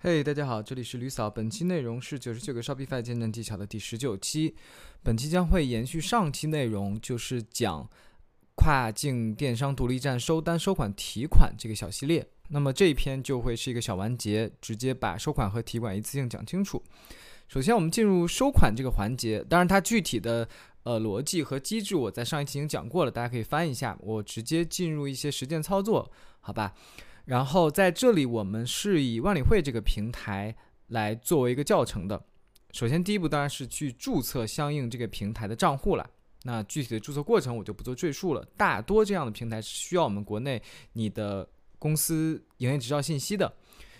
嘿大家好，这里是吕嫂。本期内容是九十九个 Shopify 见证技巧的第十九期。本期将会延续上期内容，就是讲跨境电商独立站收单、收款、提款这个小系列。那么这一篇就会是一个小完结，直接把收款和提款一次性讲清楚。首先，我们进入收款这个环节，当然它具体的呃逻辑和机制我在上一期已经讲过了，大家可以翻一下。我直接进入一些实践操作，好吧？然后在这里，我们是以万里汇这个平台来作为一个教程的。首先，第一步当然是去注册相应这个平台的账户了。那具体的注册过程我就不做赘述了。大多这样的平台是需要我们国内你的公司营业执照信息的。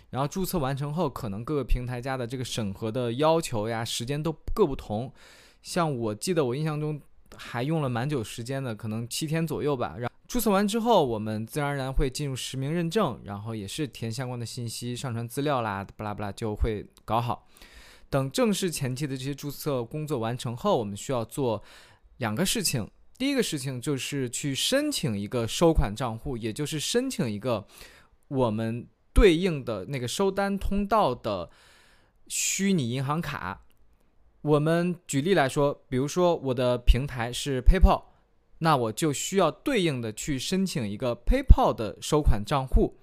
然后注册完成后，可能各个平台家的这个审核的要求呀、时间都各不同。像我记得我印象中还用了蛮久时间的，可能七天左右吧。注册完之后，我们自然而然会进入实名认证，然后也是填相关的信息、上传资料啦，巴拉巴拉就会搞好。等正式前期的这些注册工作完成后，我们需要做两个事情。第一个事情就是去申请一个收款账户，也就是申请一个我们对应的那个收单通道的虚拟银行卡。我们举例来说，比如说我的平台是 PayPal。那我就需要对应的去申请一个 PayPal 的收款账户，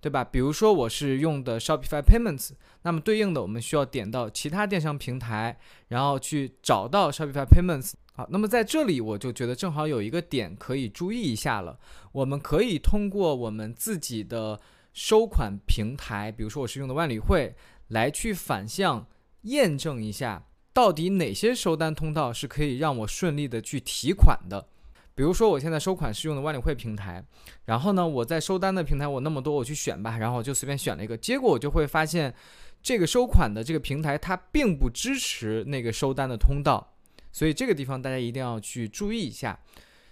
对吧？比如说我是用的 Shopify Payments，那么对应的我们需要点到其他电商平台，然后去找到 Shopify Payments。好，那么在这里我就觉得正好有一个点可以注意一下了，我们可以通过我们自己的收款平台，比如说我是用的万里汇，来去反向验证一下，到底哪些收单通道是可以让我顺利的去提款的。比如说，我现在收款是用的万里汇平台，然后呢，我在收单的平台我那么多，我去选吧，然后我就随便选了一个，结果我就会发现，这个收款的这个平台它并不支持那个收单的通道，所以这个地方大家一定要去注意一下。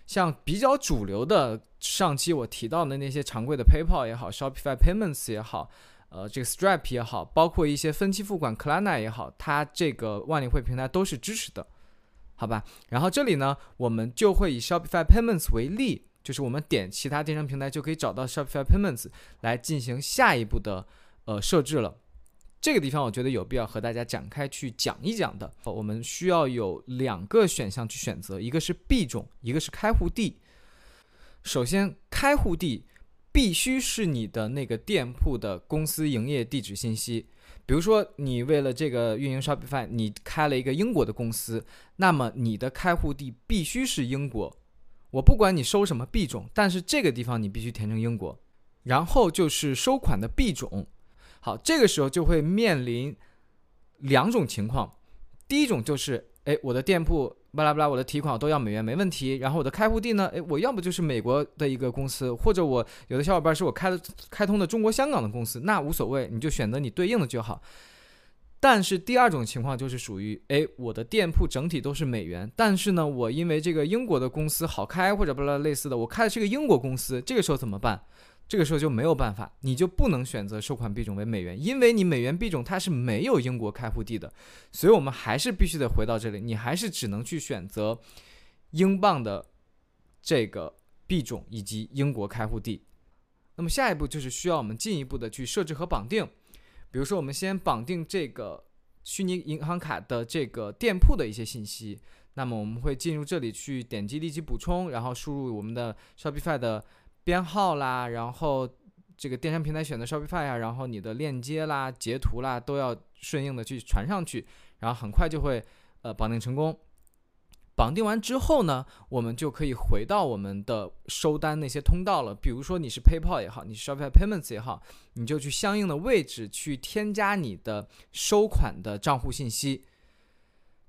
像比较主流的，上期我提到的那些常规的 PayPal 也好，Shopify Payments 也好，呃，这个 Stripe 也好，包括一些分期付款 Klarna 也好，它这个万里汇平台都是支持的。好吧，然后这里呢，我们就会以 Shopify Payments 为例，就是我们点其他电商平台就可以找到 Shopify Payments 来进行下一步的呃设置了。这个地方我觉得有必要和大家展开去讲一讲的。我们需要有两个选项去选择，一个是币种，一个是开户地。首先，开户地必须是你的那个店铺的公司营业地址信息。比如说，你为了这个运营 Shopify，你开了一个英国的公司，那么你的开户地必须是英国。我不管你收什么币种，但是这个地方你必须填成英国。然后就是收款的币种。好，这个时候就会面临两种情况。第一种就是，哎，我的店铺。巴拉巴拉，我的提款都要美元没问题。然后我的开户地呢？诶，我要不就是美国的一个公司，或者我有的小伙伴是我开的开通的中国香港的公司，那无所谓，你就选择你对应的就好。但是第二种情况就是属于，诶，我的店铺整体都是美元，但是呢，我因为这个英国的公司好开或者巴拉类似的，我开的是个英国公司，这个时候怎么办？这个时候就没有办法，你就不能选择收款币种为美元，因为你美元币种它是没有英国开户地的，所以我们还是必须得回到这里，你还是只能去选择英镑的这个币种以及英国开户地。那么下一步就是需要我们进一步的去设置和绑定，比如说我们先绑定这个虚拟银行卡的这个店铺的一些信息，那么我们会进入这里去点击立即补充，然后输入我们的 Shopify 的。编号啦，然后这个电商平台选择 Shopify 呀，然后你的链接啦、截图啦都要顺应的去传上去，然后很快就会呃绑定成功。绑定完之后呢，我们就可以回到我们的收单那些通道了。比如说你是 PayPal 也好，你是 Shopify Payments 也好，你就去相应的位置去添加你的收款的账户信息，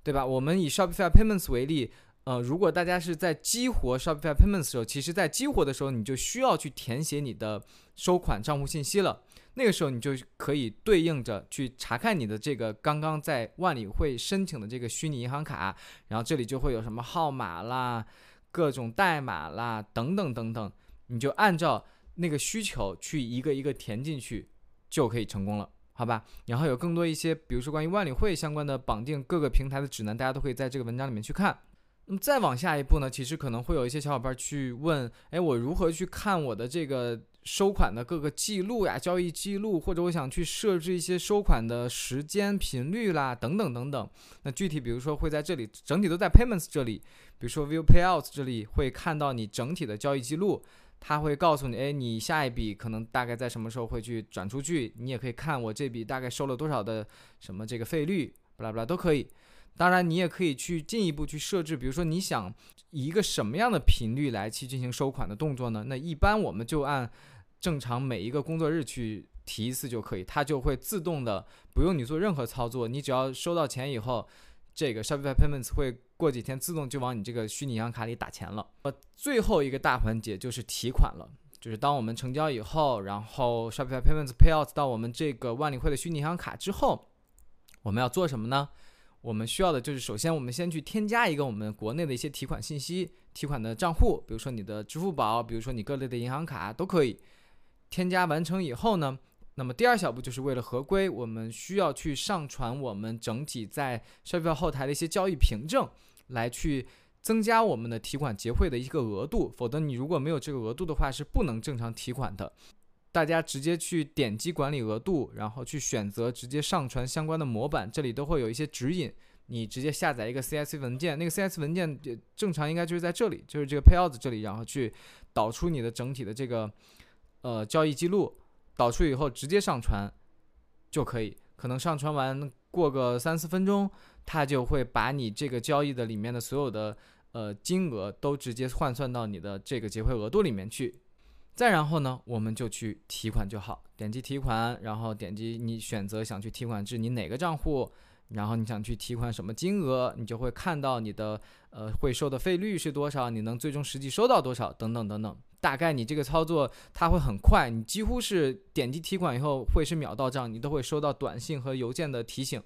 对吧？我们以 Shopify Payments 为例。呃，如果大家是在激活 Shopify Payments 的时候，其实在激活的时候，你就需要去填写你的收款账户信息了。那个时候，你就可以对应着去查看你的这个刚刚在万里汇申请的这个虚拟银行卡，然后这里就会有什么号码啦、各种代码啦等等等等，你就按照那个需求去一个一个填进去，就可以成功了，好吧？然后有更多一些，比如说关于万里汇相关的绑定各个平台的指南，大家都可以在这个文章里面去看。那么再往下一步呢？其实可能会有一些小伙伴去问：哎，我如何去看我的这个收款的各个记录呀、交易记录，或者我想去设置一些收款的时间、频率啦，等等等等。那具体比如说会在这里，整体都在 Payments 这里，比如说 View Payouts 这里会看到你整体的交易记录，它会告诉你，哎，你下一笔可能大概在什么时候会去转出去，你也可以看我这笔大概收了多少的什么这个费率，巴拉巴拉都可以。当然，你也可以去进一步去设置，比如说你想以一个什么样的频率来去进行收款的动作呢？那一般我们就按正常每一个工作日去提一次就可以，它就会自动的不用你做任何操作，你只要收到钱以后，这个 Shopify Payments 会过几天自动就往你这个虚拟银行卡里打钱了。呃，最后一个大环节就是提款了，就是当我们成交以后，然后 Shopify Payments Payout 到我们这个万里汇的虚拟银行卡之后，我们要做什么呢？我们需要的就是，首先我们先去添加一个我们国内的一些提款信息、提款的账户，比如说你的支付宝，比如说你各类的银行卡都可以。添加完成以后呢，那么第二小步就是为了合规，我们需要去上传我们整体在 Shopify 后台的一些交易凭证，来去增加我们的提款结汇的一个额度。否则你如果没有这个额度的话，是不能正常提款的。大家直接去点击管理额度，然后去选择直接上传相关的模板，这里都会有一些指引。你直接下载一个 CSV 文件，那个 CSV 文件正常应该就是在这里，就是这个 Payout 这里，然后去导出你的整体的这个呃交易记录，导出以后直接上传就可以。可能上传完过个三四分钟，它就会把你这个交易的里面的所有的呃金额都直接换算到你的这个结汇额度里面去。再然后呢，我们就去提款就好，点击提款，然后点击你选择想去提款至你哪个账户，然后你想去提款什么金额，你就会看到你的呃会收的费率是多少，你能最终实际收到多少等等等等。大概你这个操作它会很快，你几乎是点击提款以后会是秒到账，你都会收到短信和邮件的提醒。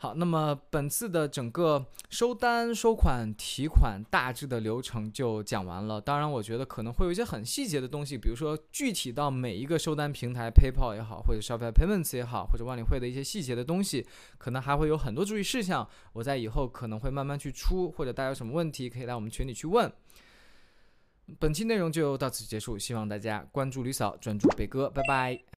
好，那么本次的整个收单、收款、提款大致的流程就讲完了。当然，我觉得可能会有一些很细节的东西，比如说具体到每一个收单平台，PayPal 也好，或者 Shopify Payments 也好，或者万里汇的一些细节的东西，可能还会有很多注意事项。我在以后可能会慢慢去出，或者大家有什么问题可以来我们群里去问。本期内容就到此结束，希望大家关注吕嫂，专注贝哥，拜拜。